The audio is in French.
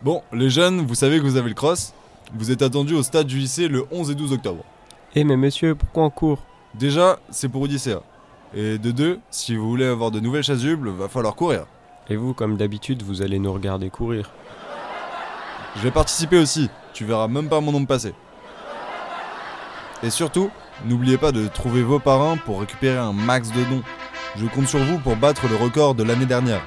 Bon, les jeunes, vous savez que vous avez le cross. Vous êtes attendus au stade du lycée le 11 et 12 octobre. Eh mais monsieur, pourquoi on court? Déjà, c'est pour Odyssea. Et de deux, si vous voulez avoir de nouvelles chasubles, va falloir courir. Et vous, comme d'habitude, vous allez nous regarder courir. Je vais participer aussi, tu verras même pas mon nom passer. Et surtout, n'oubliez pas de trouver vos parrains pour récupérer un max de dons. Je compte sur vous pour battre le record de l'année dernière.